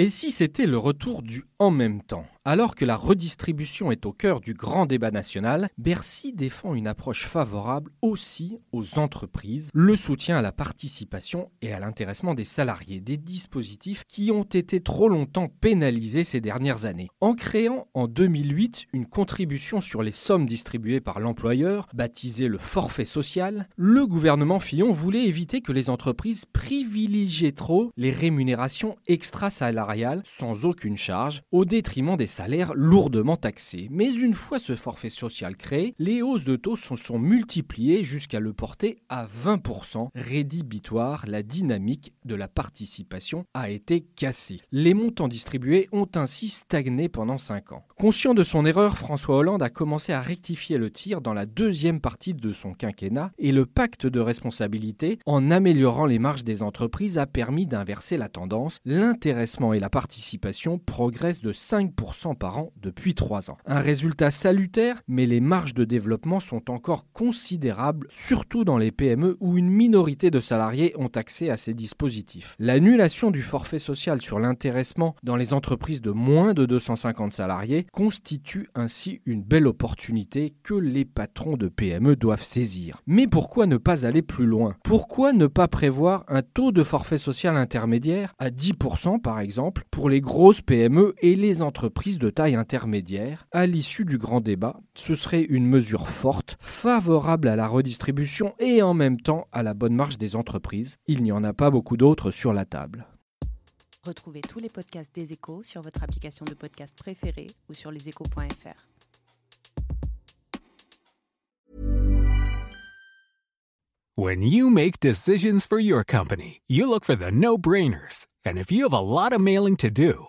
Et si c'était le retour du en même temps? Alors que la redistribution est au cœur du grand débat national, Bercy défend une approche favorable aussi aux entreprises, le soutien à la participation et à l'intéressement des salariés, des dispositifs qui ont été trop longtemps pénalisés ces dernières années. En créant en 2008 une contribution sur les sommes distribuées par l'employeur, baptisée le forfait social, le gouvernement Fillon voulait éviter que les entreprises privilégient trop les rémunérations extra-salariales sans aucune charge, au détriment des lourdement taxés. Mais une fois ce forfait social créé, les hausses de taux se sont multipliées jusqu'à le porter à 20%. Rédhibitoire, la dynamique de la participation a été cassée. Les montants distribués ont ainsi stagné pendant 5 ans. Conscient de son erreur, François Hollande a commencé à rectifier le tir dans la deuxième partie de son quinquennat et le pacte de responsabilité, en améliorant les marges des entreprises, a permis d'inverser la tendance. L'intéressement et la participation progressent de 5% par an depuis 3 ans. Un résultat salutaire, mais les marges de développement sont encore considérables, surtout dans les PME où une minorité de salariés ont accès à ces dispositifs. L'annulation du forfait social sur l'intéressement dans les entreprises de moins de 250 salariés constitue ainsi une belle opportunité que les patrons de PME doivent saisir. Mais pourquoi ne pas aller plus loin? Pourquoi ne pas prévoir un taux de forfait social intermédiaire à 10% par exemple pour les grosses PME et les entreprises de taille intermédiaire, à l'issue du grand débat, ce serait une mesure forte, favorable à la redistribution et en même temps à la bonne marche des entreprises. Il n'y en a pas beaucoup d'autres sur la table. Retrouvez tous les podcasts des échos sur votre application de podcast préférée ou sur leséchos.fr. When you make decisions for your company, you look for the no-brainers. And if you have a lot of mailing to do,